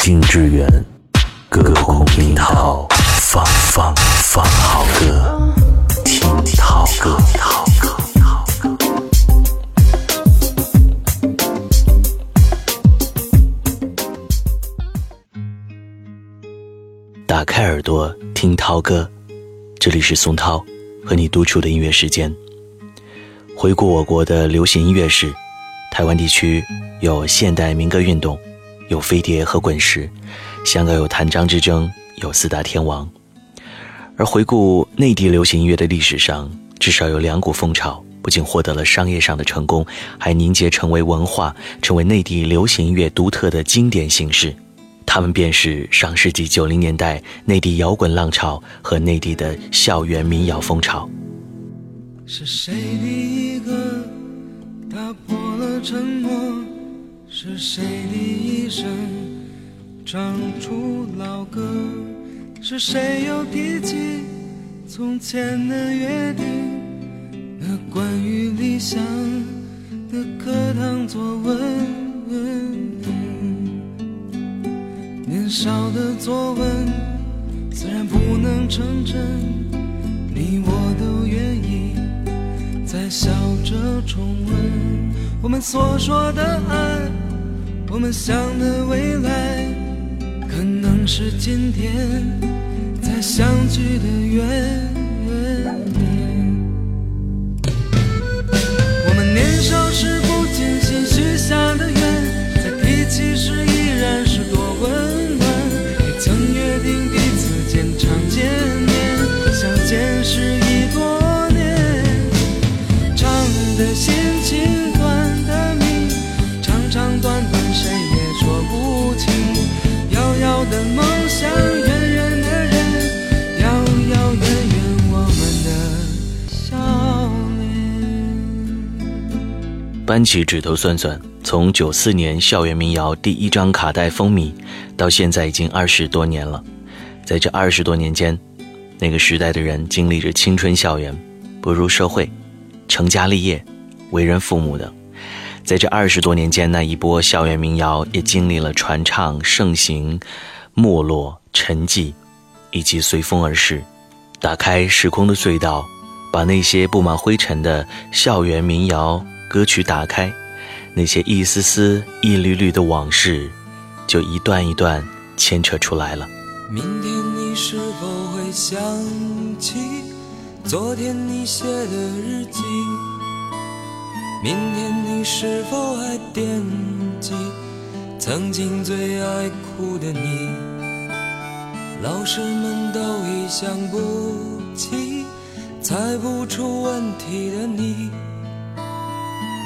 近之远，隔空听涛，放放放好歌，听涛歌。打开耳朵听涛歌，这里是宋涛和你独处的音乐时间。回顾我国的流行音乐史，台湾地区有现代民歌运动，有飞碟和滚石；香港有谭张之争，有四大天王。而回顾内地流行音乐的历史上，至少有两股风潮，不仅获得了商业上的成功，还凝结成为文化，成为内地流行音乐独特的经典形式。他们便是上世纪九零年代内地摇滚浪潮和内地的校园民谣风潮。是谁第一个打破了沉默？是谁的一声唱出老歌？是谁又提起从前的约定？那关于理想的课堂作文。年少的作文虽然不能成真，你我都愿意再笑着重温。我们所说的爱，我们想的未来，可能是今天在相聚的缘。扳起指头算算，从九四年校园民谣第一张卡带风靡，到现在已经二十多年了。在这二十多年间，那个时代的人经历着青春校园、步入社会、成家立业、为人父母的。在这二十多年间，那一波校园民谣也经历了传唱、盛行、没落、沉寂，以及随风而逝。打开时空的隧道，把那些布满灰尘的校园民谣。歌曲打开，那些一丝丝、一缕缕的往事，就一段一段牵扯出来了。明天你是否会想起昨天你写的日记？明天你是否还惦记曾经最爱哭的你？老师们都已想不起猜不出问题的你。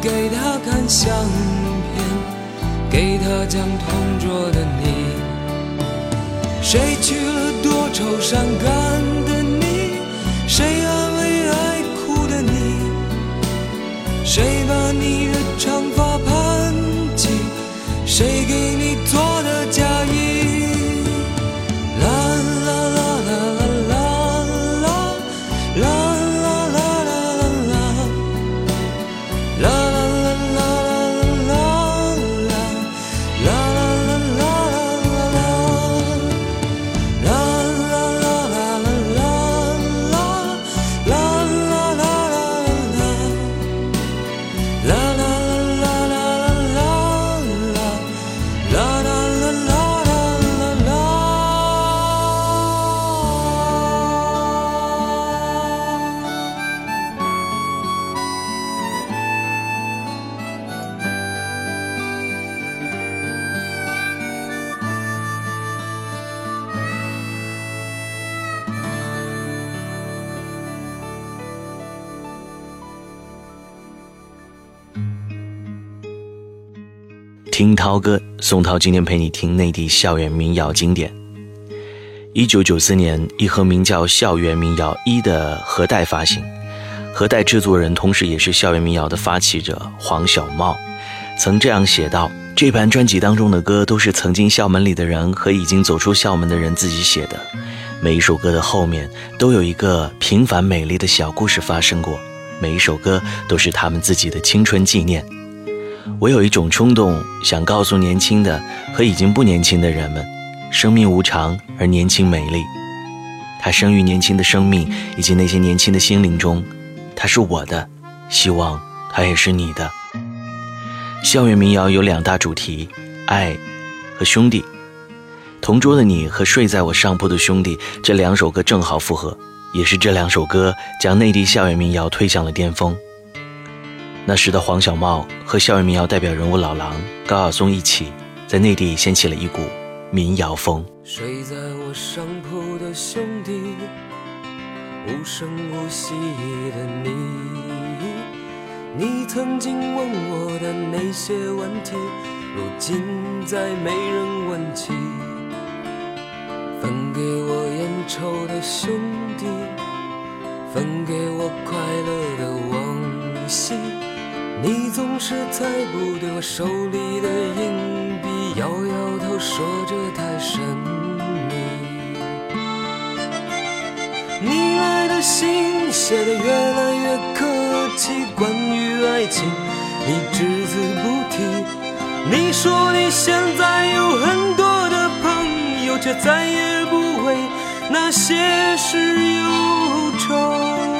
给他看相片，给他讲同桌的你。谁娶了多愁善感涛哥，宋涛今天陪你听内地校园民谣经典。一九九四年，一盒名叫《校园民谣一》的盒带发行，盒带制作人同时也是校园民谣的发起者黄小茂，曾这样写道：这盘专辑当中的歌都是曾经校门里的人和已经走出校门的人自己写的，每一首歌的后面都有一个平凡美丽的小故事发生过，每一首歌都是他们自己的青春纪念。我有一种冲动，想告诉年轻的和已经不年轻的人们：生命无常，而年轻美丽。它生于年轻的生命以及那些年轻的心灵中，它是我的，希望它也是你的。校园民谣有两大主题：爱和兄弟。同桌的你和睡在我上铺的兄弟这两首歌正好符合，也是这两首歌将内地校园民谣推向了巅峰。那时的黄小茂和校园民谣代表人物老狼、高晓松一起，在内地掀起了一股民谣风。睡在我上铺的兄弟，无声无息的你，你曾经问我的那些问题，如今再没人问起。分给我烟抽的兄弟，分给我快乐的往昔。你总是猜不对我手里的硬币，摇摇头说这太神秘。你来的信写的越来越客气，关于爱情你只字不提。你说你现在有很多的朋友，却再也不为那些事忧愁。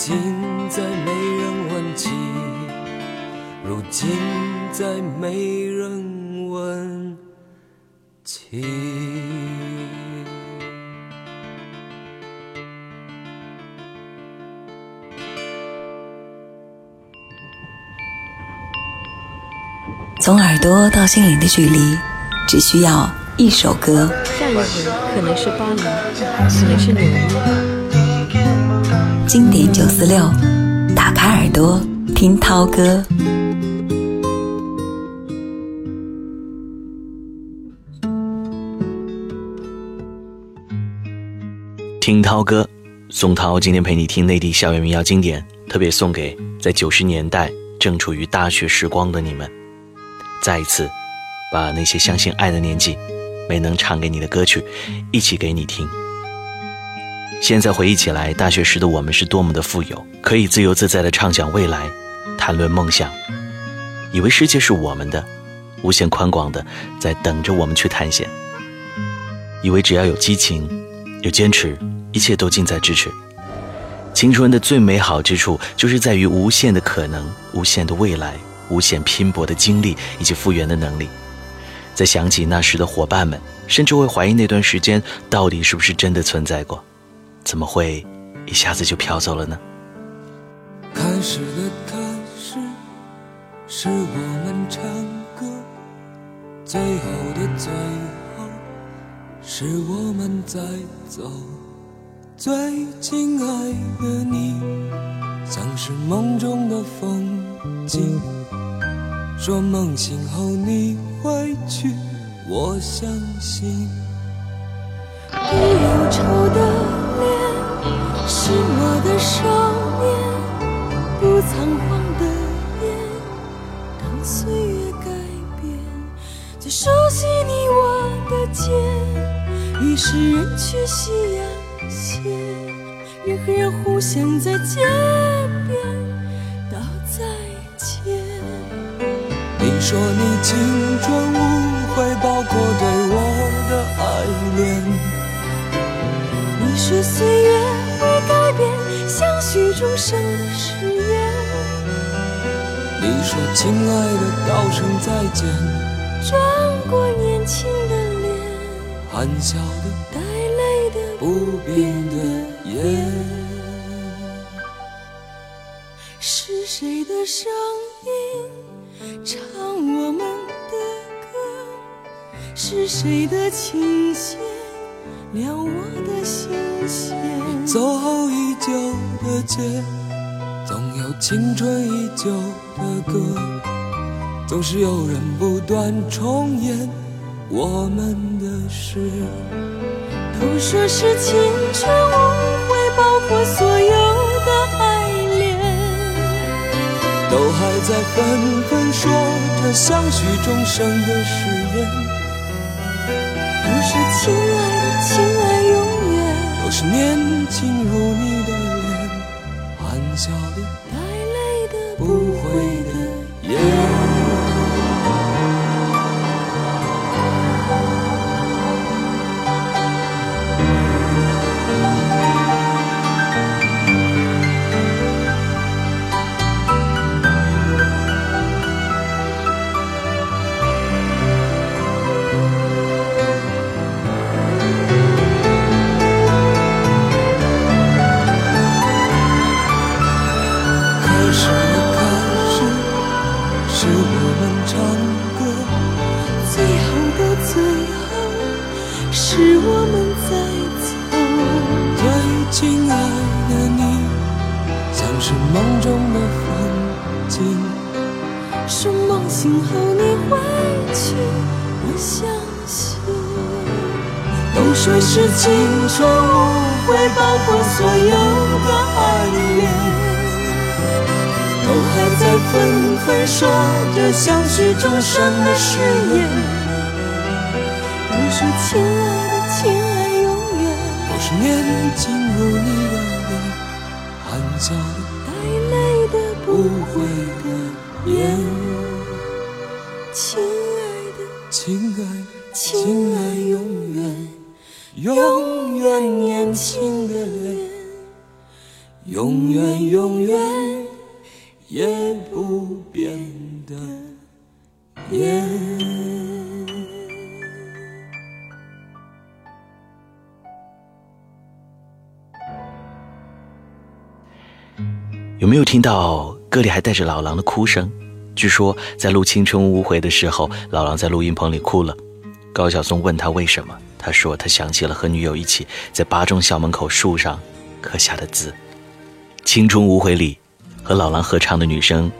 如今再没人问起，如今再没人问起。从耳朵到心灵的距离，只需要一首歌。下一回可能是巴黎，可能是纽约。经典九四六，打开耳朵听涛哥。听涛哥，宋涛今天陪你听内地校园民谣经典，特别送给在九十年代正处于大学时光的你们。再一次，把那些相信爱的年纪没能唱给你的歌曲，一起给你听。现在回忆起来，大学时的我们是多么的富有，可以自由自在的畅想未来，谈论梦想，以为世界是我们的，无限宽广的在等着我们去探险。以为只要有激情，有坚持，一切都近在咫尺。青春的最美好之处，就是在于无限的可能，无限的未来。无限拼搏的精力以及复原的能力，在想起那时的伙伴们，甚至会怀疑那段时间到底是不是真的存在过？怎么会一下子就飘走了呢？开始的开始，是我们唱歌；最后的最后，是我们在走。最亲爱的你，像是梦中的风景。说梦醒后你会去，我相信。不忧愁的脸，是我的少年；不仓皇的眼，当岁月改变。最熟悉你我的肩，于是人去夕阳斜，人和人互相在街边道再见。你。说你青春无说岁月会改变相许终生的誓言。你说亲爱的，道声再见。转过年轻的脸，含笑的，带泪的，不变的眼。是谁的声音？唱我们的歌，是谁的琴弦撩我的心弦？走后已久的街，总有青春依旧的歌，总是有人不断重演我们的事。都说是青春无悔，包括所有的爱恋。都还在纷纷说着相许终生的誓言，都是亲爱情，爱永远，都是年轻如你纷纷说着相许终生的誓言。都说亲爱的，亲爱永远，都是年轻如你的脸。造的带泪的不悔的的眼听到歌里还带着老狼的哭声？据说在录《青春无悔》的时候，老狼在录音棚里哭了。高晓松问他为什么，他说他想起了和女友一起在八中校门口树上刻下的字。《青春无悔》里和老狼合唱的女生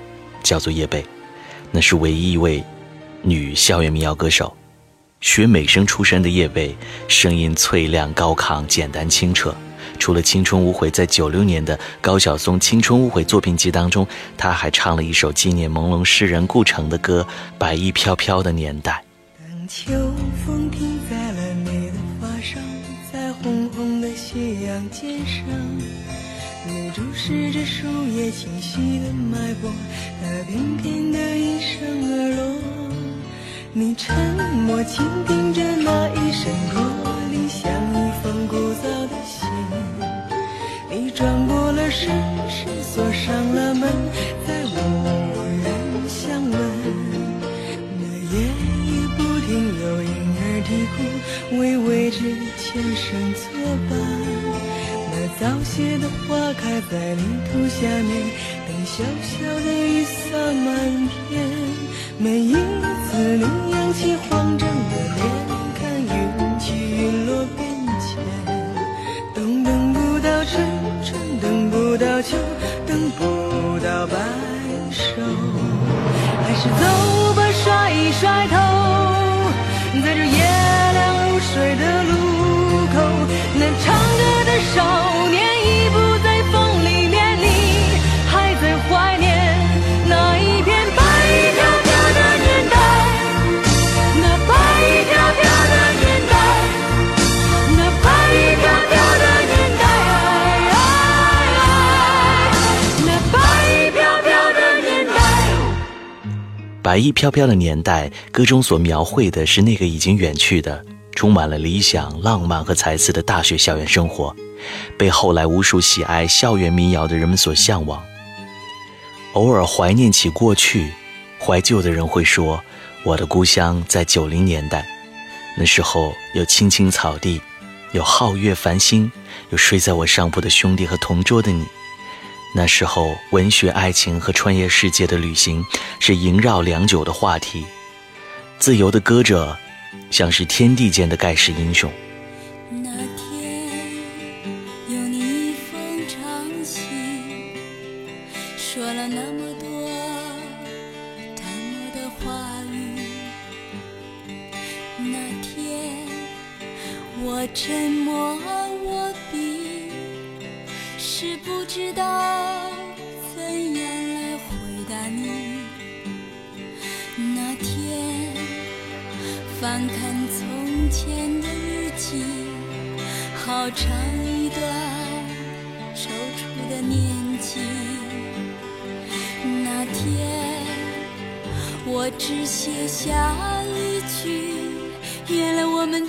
叫做叶蓓，那是唯一一位女校园民谣歌手。学美声出身的叶蓓，声音脆亮高亢，简单清澈。除了《青春无悔》在九六年的高晓松《青春无悔》作品集当中，他还唱了一首纪念朦胧诗人顾城的歌《白衣飘飘的年代》。当秋风停在了你的发上，在红红的夕阳肩上，你注视着树叶清晰的脉搏，它翩翩地应声而落。你沉默倾听着那一声驼铃，像一封古早的你转过了身，锁上了门，再无人相问。那夜雨不停有婴儿啼哭，微微之前声作伴。那早谢的花开在泥土下面，等小小的雨洒满天。每一次你扬起慌张的脸，看云起云落变迁。是走吧，甩一甩头，在这白衣飘飘的年代，歌中所描绘的是那个已经远去的、充满了理想、浪漫和才思的大学校园生活，被后来无数喜爱校园民谣的人们所向往。偶尔怀念起过去，怀旧的人会说：“我的故乡在九零年代，那时候有青青草地，有皓月繁星，有睡在我上铺的兄弟和同桌的你。”那时候，文学、爱情和穿越世界的旅行是萦绕良久的话题。自由的歌者，像是天地间的盖世英雄。那天有你一封长信，说了那么多的话语。那天我沉默，是不知道怎样来回答你。那天。翻看从前的日记，好长一段踌躇的年纪。那天，我只写下一句：原来我们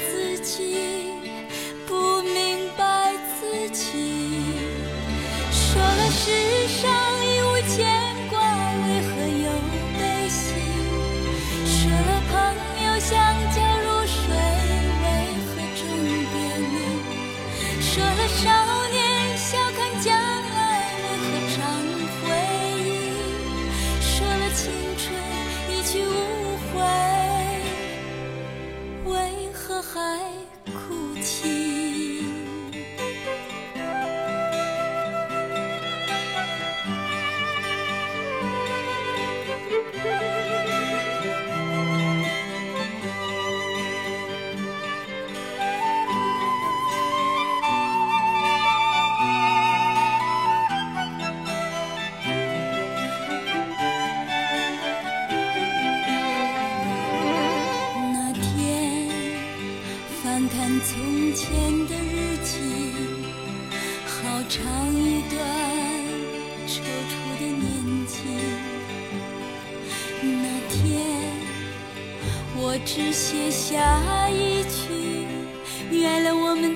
只写下一句，原谅我们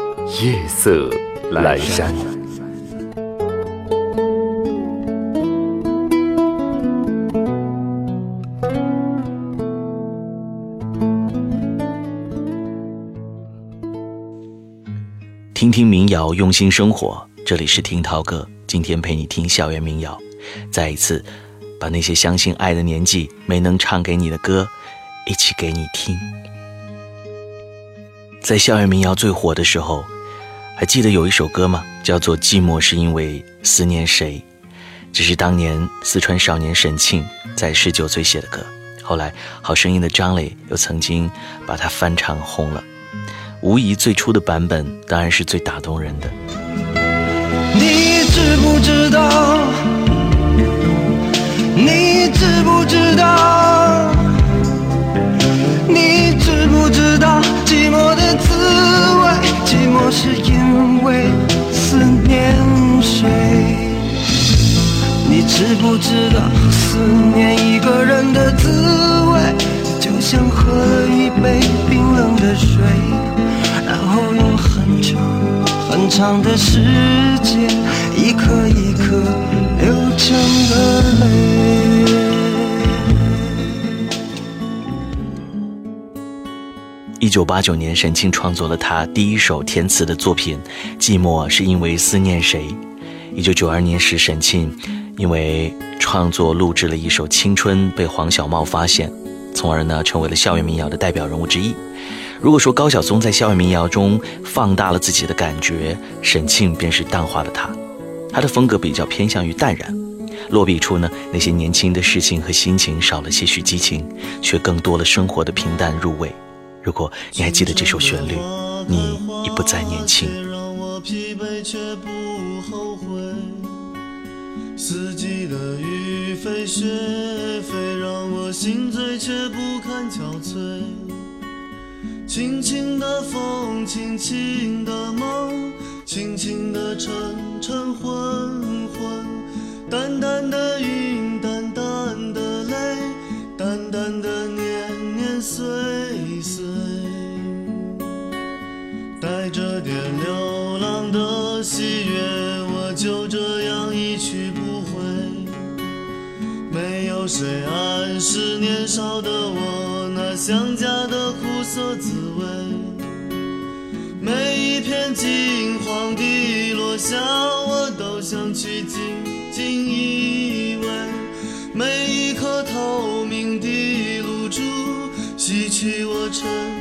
夜色阑珊。听听民谣，用心生活。这里是听涛哥，今天陪你听校园民谣。再一次，把那些相信爱的年纪没能唱给你的歌，一起给你听。在校园民谣最火的时候，还记得有一首歌吗？叫做《寂寞是因为思念谁》。这是当年四川少年沈庆在十九岁写的歌，后来好声音的张磊又曾经把它翻唱红了。无疑，最初的版本当然是最打动人的。你知不知道？你知不知道？你知不知道寂寞的滋味？寂寞是因为思念谁？你知不知道思念一个人的滋味，就像喝了一杯冰冷的水，然后用很长很长的时间，一颗一颗流成了泪。一九八九年，沈庆创作了他第一首填词的作品《寂寞是因为思念谁》。一九九二年时，沈庆因为创作录制了一首《青春》，被黄小茂发现，从而呢成为了校园民谣的代表人物之一。如果说高晓松在校园民谣中放大了自己的感觉，沈庆便是淡化了他。他的风格比较偏向于淡然，落笔处呢那些年轻的事情和心情少了些许激情，却更多了生活的平淡入味。如果你还记得这首旋律，你已不再年轻。让我疲惫却不后悔。四季的雨飞雪飞，让我心醉却不堪憔悴。轻轻的风，轻轻的梦，轻轻的晨晨昏昏，淡淡的云，淡淡的泪，淡淡的岁岁带着点流浪的喜悦，我就这样一去不回。没有谁暗示年少的我，那想家的苦涩滋味。每一片金黄的落下，我都想去经。许我尘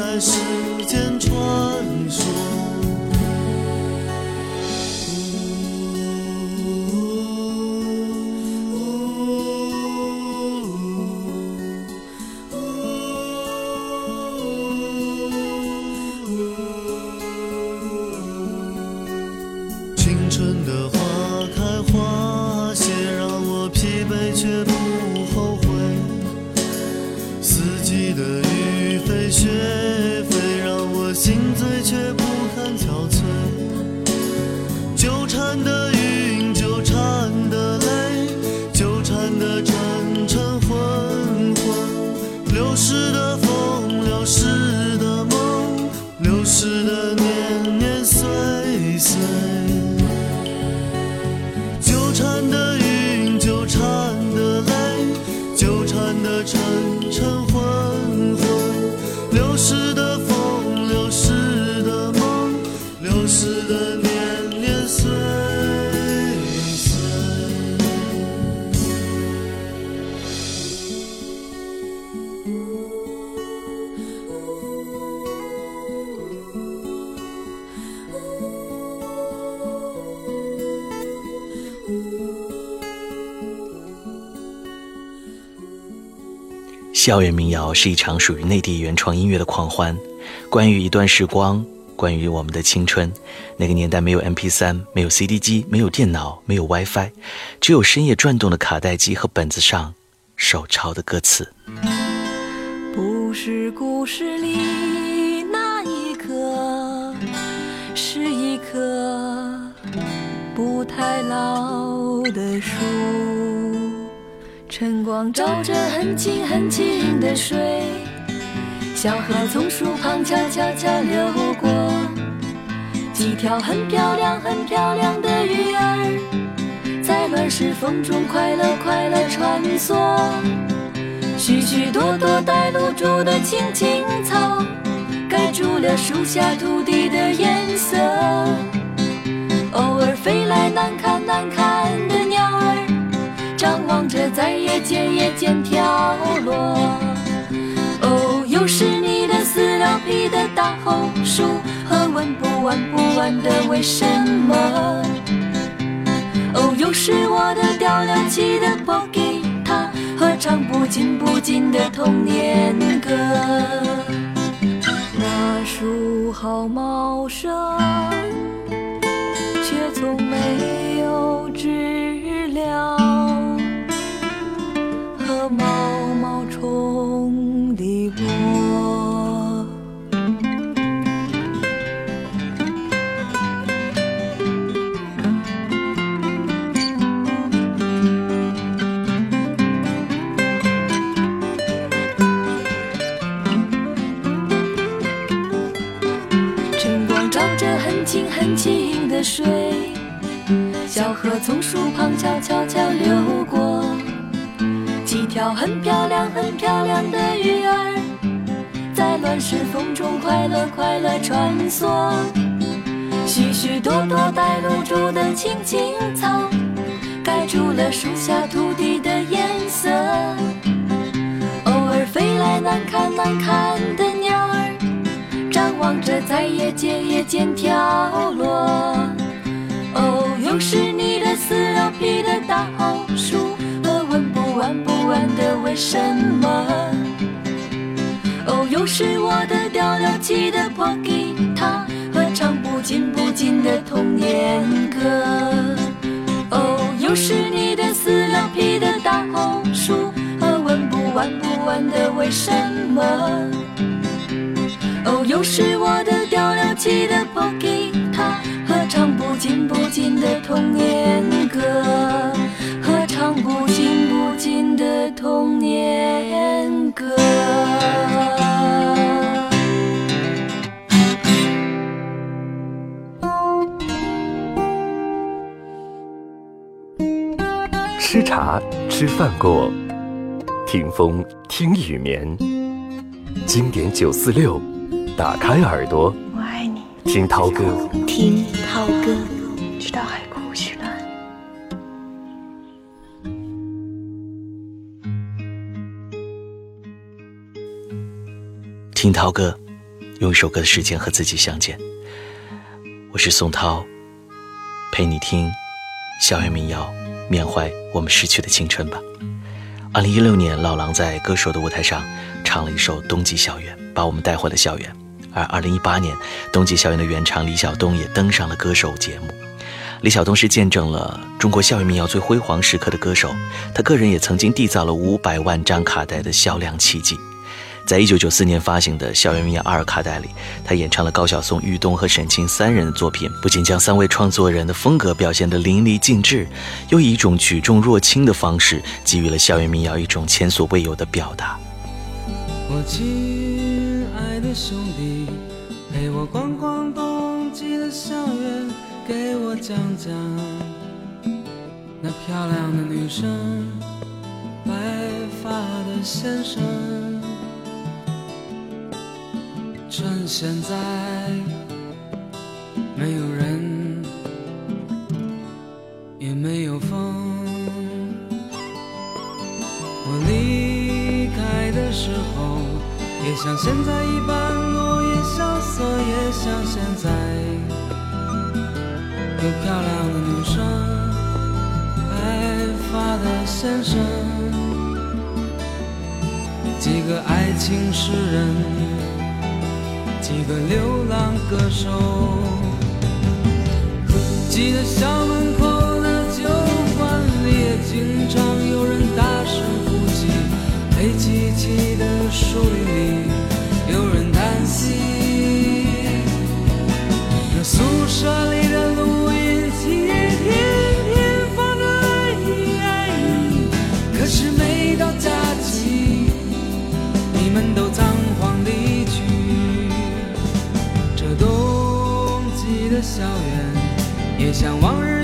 在世间穿梭。校园民谣是一场属于内地原创音乐的狂欢，关于一段时光，关于我们的青春。那个年代没有 MP3，没有 CD 机，没有电脑，没有 WiFi，只有深夜转动的卡带机和本子上手抄的歌词。不是故事里那一棵，是一棵不太老的树。晨光照着很清很清的水，小河从树旁悄悄悄流过。几条很漂亮很漂亮的鱼儿，在乱石缝中快乐快乐穿梭。许许多多带露珠的青青草，盖住了树下土地的颜色。偶尔飞来难看难看的，在夜间夜间跳落。哦，又是你的撕了皮的大红薯和问不完不完的为什么。哦，又是我的掉了漆的破吉他和唱不尽不尽的童年歌。那树好茂盛，很漂亮很漂亮的鱼儿，在乱石缝中快乐快乐穿梭。许许多多带露珠的青青草，盖住了树下土地的颜色。偶尔飞来难看难看的鸟儿。张望着，在夜间夜间跳落。哦，又是你的撕了皮的大红书和问不完不完的为什么？哦，又是我的掉了漆的破吉他和唱不尽不尽的童年歌。哦，又是你的撕了皮的大红书和问不完不完的为什么？哦，又是我的掉了漆的破吉他，和唱不尽不尽的童年歌，和唱不尽不尽童年歌。吃茶吃饭过，听风听雨眠，经典九四六。打开耳朵，我爱你。听涛歌，听涛哥，听涛哥，用一首歌的时间和自己相见。我是宋涛，陪你听校园民谣，缅怀我们逝去的青春吧。二零一六年，老狼在歌手的舞台上唱了一首《冬季校园》，把我们带回了校园。而二零一八年，冬季校园的原唱李晓东也登上了歌手节目。李晓东是见证了中国校园民谣最辉煌时刻的歌手，他个人也曾经缔造了五百万张卡带的销量奇迹。在一九九四年发行的《校园民谣二》卡带里，他演唱了高晓松、玉东和沈清三人的作品，不仅将三位创作人的风格表现得淋漓尽致，又以一种举重若轻的方式，给予了校园民谣一种前所未有的表达。我亲爱的兄弟，陪我逛逛冬季的校园，给我讲讲那漂亮的女生，白发的先生。趁现在没有人，也没有风，我离开的时候，也像现在一般落叶萧瑟，也像现在有漂亮的女生，白发的先生，几个爱情诗人。几个流浪歌手，记得校门口的酒馆里，也经常有人大声哭泣；黑漆漆的树林里，有人叹息。那宿舍里的录音机也天天放着爱，可是每到假期，你们都在校园，也像往日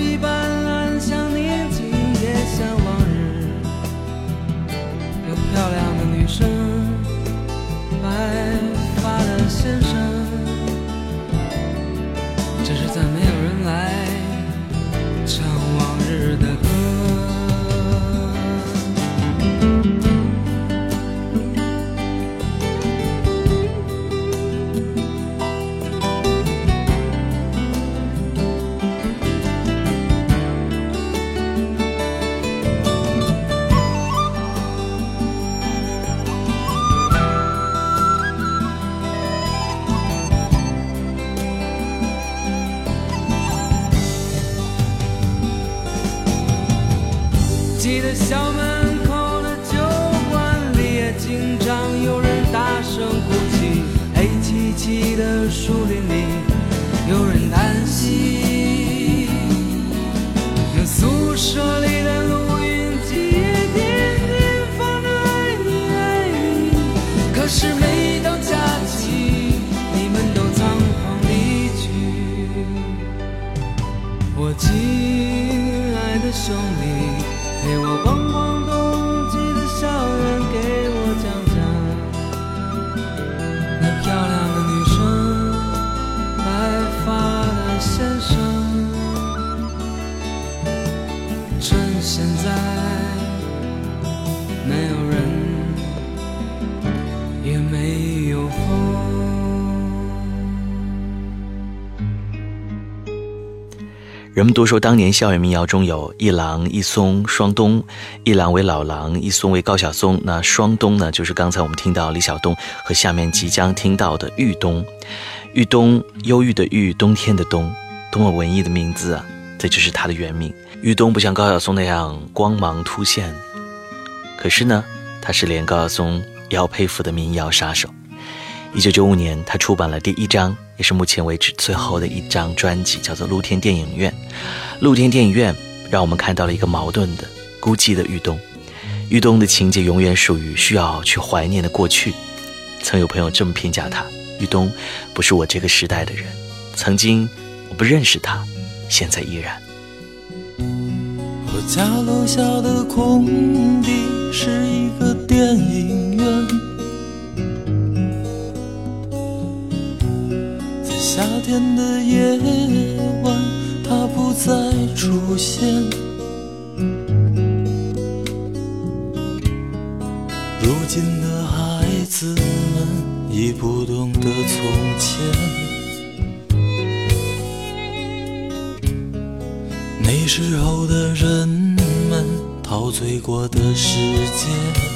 人们都说，当年校园民谣中有一郎一松双冬，一郎为老狼，一松为高晓松。那双冬呢，就是刚才我们听到李晓东和下面即将听到的豫东。豫东，忧郁的郁，冬天的冬，多么文艺的名字啊！这就是他的原名。豫东不像高晓松那样光芒突现，可是呢，他是连高晓松也要佩服的民谣杀手。一九九五年，他出版了第一张，也是目前为止最后的一张专辑，叫做《露天电影院》。露天电影院让我们看到了一个矛盾的、孤寂的玉东。玉东的情节永远属于需要去怀念的过去。曾有朋友这么评价他：玉东不是我这个时代的人，曾经我不认识他，现在依然。我家楼下的空地是一个电影院。夏天的夜晚，它不再出现。如今的孩子们已不懂得从前，那时候的人们陶醉过的世界。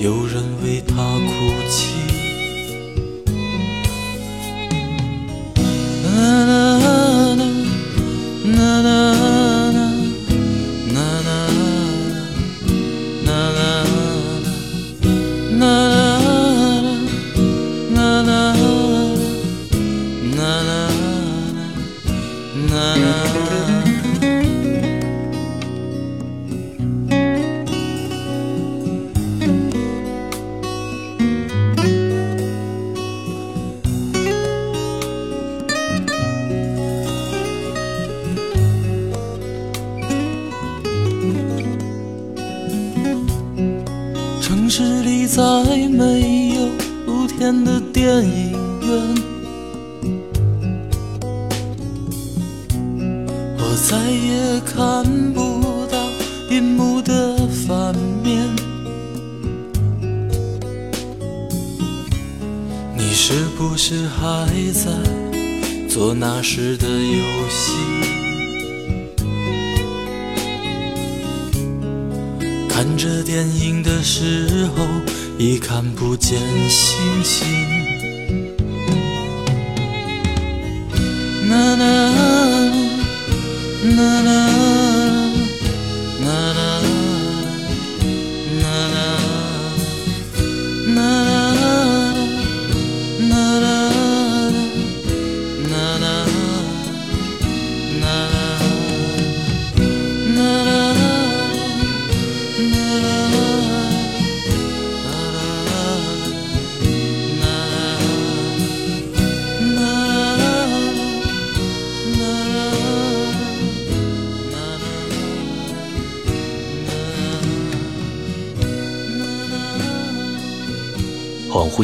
有人为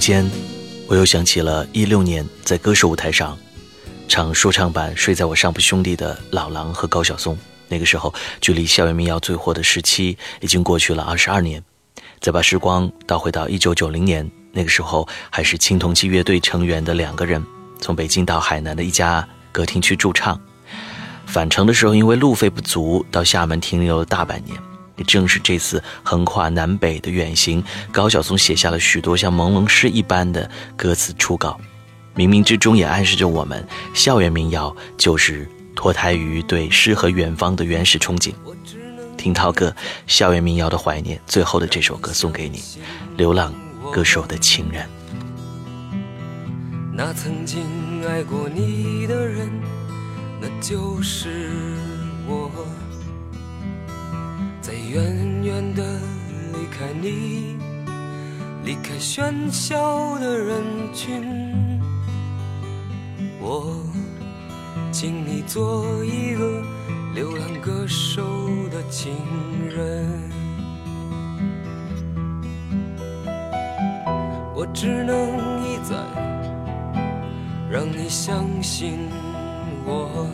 间，我又想起了一六年在歌手舞台上唱说唱版《睡在我上铺兄弟》的老狼和高晓松。那个时候，距离校园民谣最火的时期已经过去了二十二年。再把时光倒回到一九九零年，那个时候还是青铜器乐队成员的两个人，从北京到海南的一家歌厅去驻唱。返程的时候，因为路费不足，到厦门停留了大半年。也正是这次横跨南北的远行，高晓松写下了许多像朦胧诗一般的歌词初稿，冥冥之中也暗示着我们，校园民谣就是脱胎于对诗和远方的原始憧憬。听涛哥校园民谣的怀念，最后的这首歌送给你，流浪歌手的情人。那曾经爱过你的人，那就是我。在远远的离开你，离开喧嚣的人群，我请你做一个流浪歌手的情人。我只能一再让你相信我，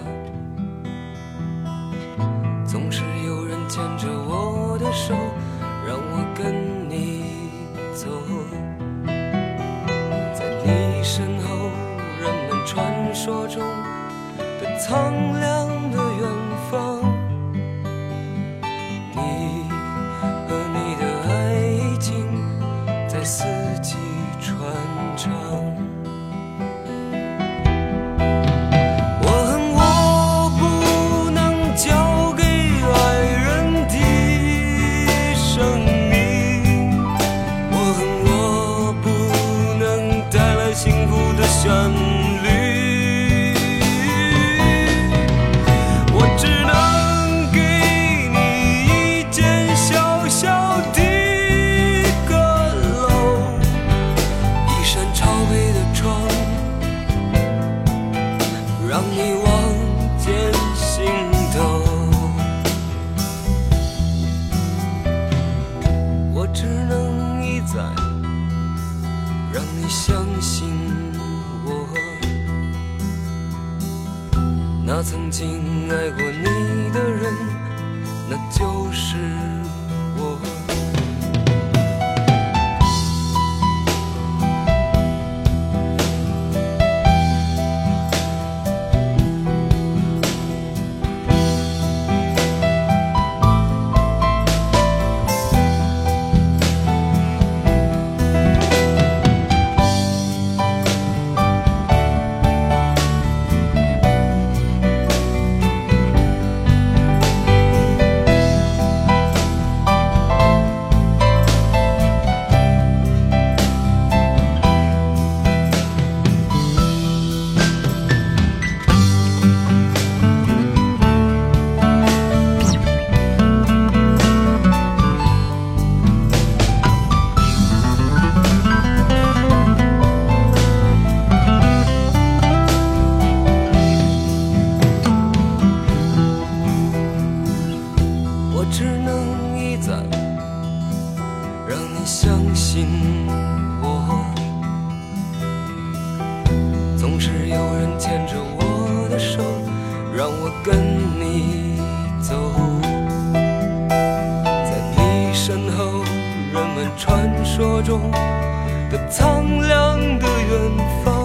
你相信我，那曾经爱过你的人，那就是传说中的苍凉的远方，